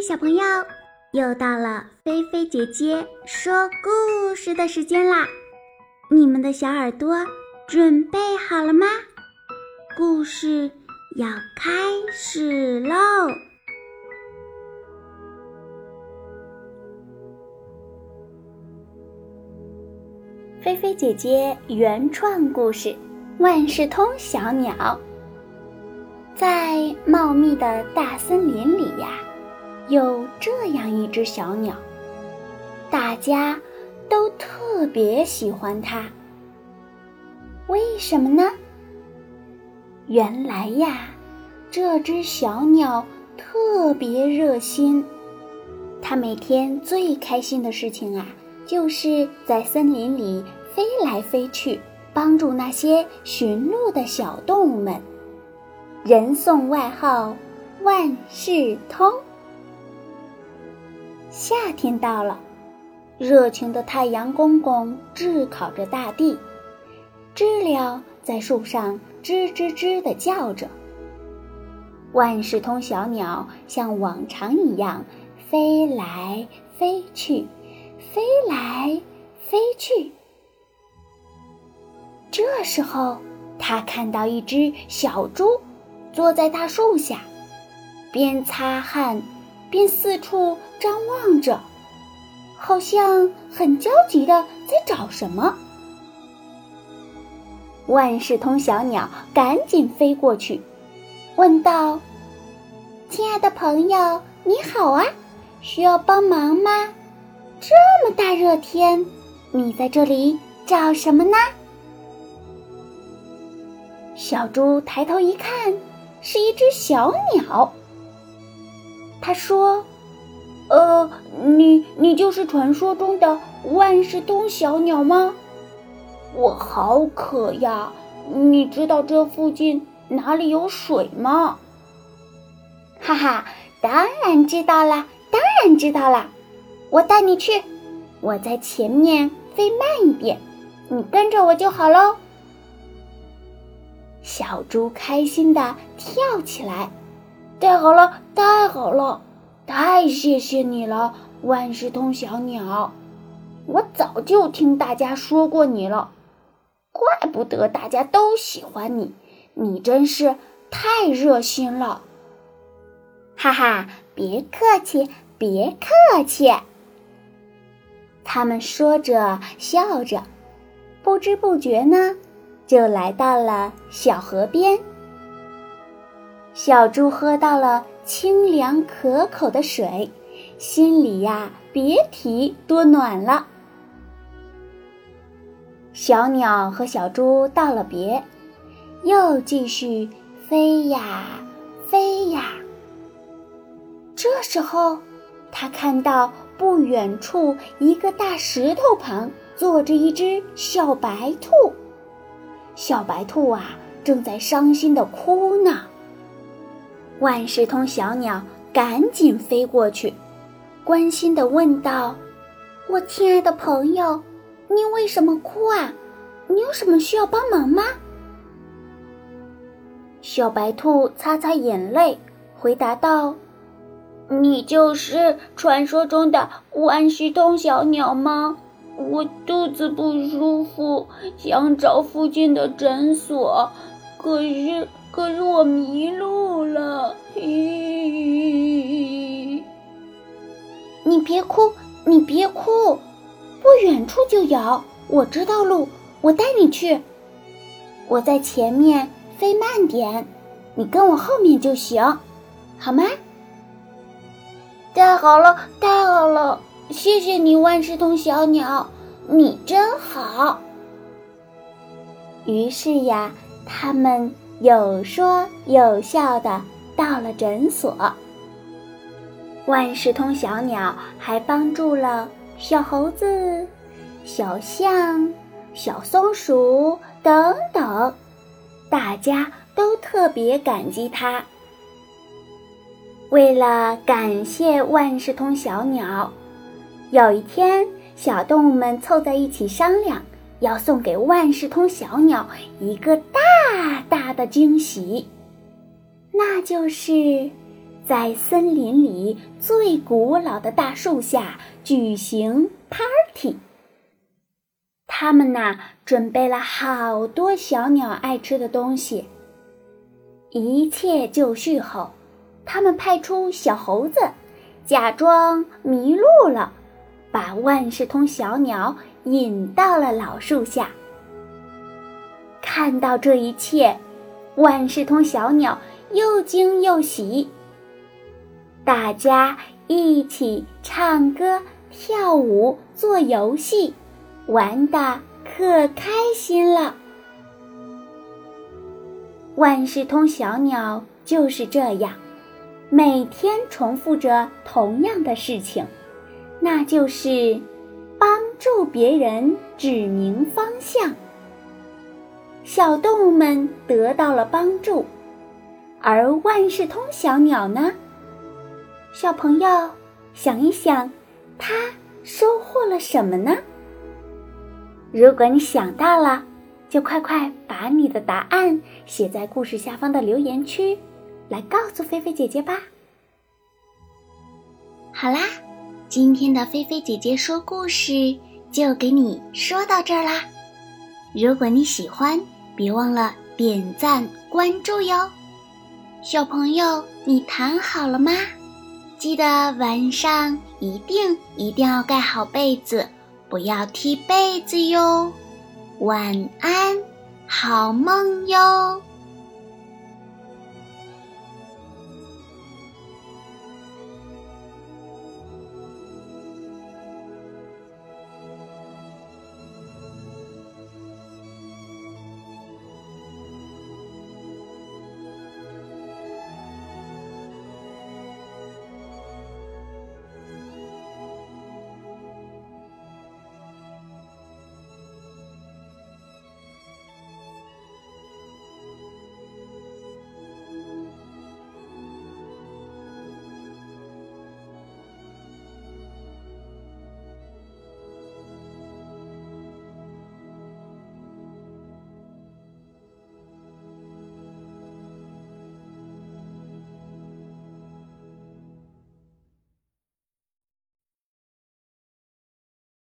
小朋友，又到了菲菲姐姐说故事的时间啦！你们的小耳朵准备好了吗？故事要开始喽！菲菲姐姐原创故事《万事通小鸟》。在茂密的大森林里呀。有这样一只小鸟，大家都特别喜欢它。为什么呢？原来呀，这只小鸟特别热心，它每天最开心的事情啊，就是在森林里飞来飞去，帮助那些寻路的小动物们。人送外号“万事通”。夏天到了，热情的太阳公公炙烤着大地，知了在树上吱吱吱地叫着。万事通小鸟像往常一样飞来飞去，飞来飞去。这时候，他看到一只小猪坐在大树下，边擦汗。便四处张望着，好像很焦急的在找什么。万事通小鸟赶紧飞过去，问道：“亲爱的朋友，你好啊，需要帮忙吗？这么大热天，你在这里找什么呢？”小猪抬头一看，是一只小鸟。他说：“呃，你你就是传说中的万事通小鸟吗？我好渴呀！你知道这附近哪里有水吗？”哈哈，当然知道啦，当然知道啦！我带你去，我在前面飞慢一点，你跟着我就好喽。小猪开心的跳起来。太好了，太好了，太谢谢你了，万事通小鸟！我早就听大家说过你了，怪不得大家都喜欢你，你真是太热心了。哈哈，别客气，别客气。他们说着笑着，不知不觉呢，就来到了小河边。小猪喝到了清凉可口的水，心里呀别提多暖了。小鸟和小猪道了别，又继续飞呀飞呀。这时候，他看到不远处一个大石头旁坐着一只小白兔，小白兔啊正在伤心的哭呢。万事通小鸟赶紧飞过去，关心地问道：“我亲爱的朋友，你为什么哭啊？你有什么需要帮忙吗？”小白兔擦擦眼泪，回答道：“你就是传说中的万事通小鸟吗？我肚子不舒服，想找附近的诊所，可是……”可是我迷路了，你别哭，你别哭，不远处就有，我知道路，我带你去。我在前面，飞慢点，你跟我后面就行，好吗？太好了，太好了，谢谢你，万事通小鸟，你真好。于是呀，他们。有说有笑的到了诊所，万事通小鸟还帮助了小猴子、小象、小松鼠等等，大家都特别感激他。为了感谢万事通小鸟，有一天，小动物们凑在一起商量。要送给万事通小鸟一个大大大的惊喜，那就是在森林里最古老的大树下举行 party。他们呐，准备了好多小鸟爱吃的东西。一切就绪后，他们派出小猴子，假装迷路了，把万事通小鸟引到了老树下。看到这一切，万事通小鸟又惊又喜。大家一起唱歌、跳舞、做游戏，玩的可开心了。万事通小鸟就是这样，每天重复着同样的事情，那就是帮助别人指明方向。小动物们得到了帮助，而万事通小鸟呢？小朋友，想一想，它收获了什么呢？如果你想到了，就快快把你的答案写在故事下方的留言区，来告诉菲菲姐姐吧。好啦，今天的菲菲姐姐说故事就给你说到这儿啦。如果你喜欢，别忘了点赞关注哟，小朋友，你躺好了吗？记得晚上一定一定要盖好被子，不要踢被子哟。晚安，好梦哟。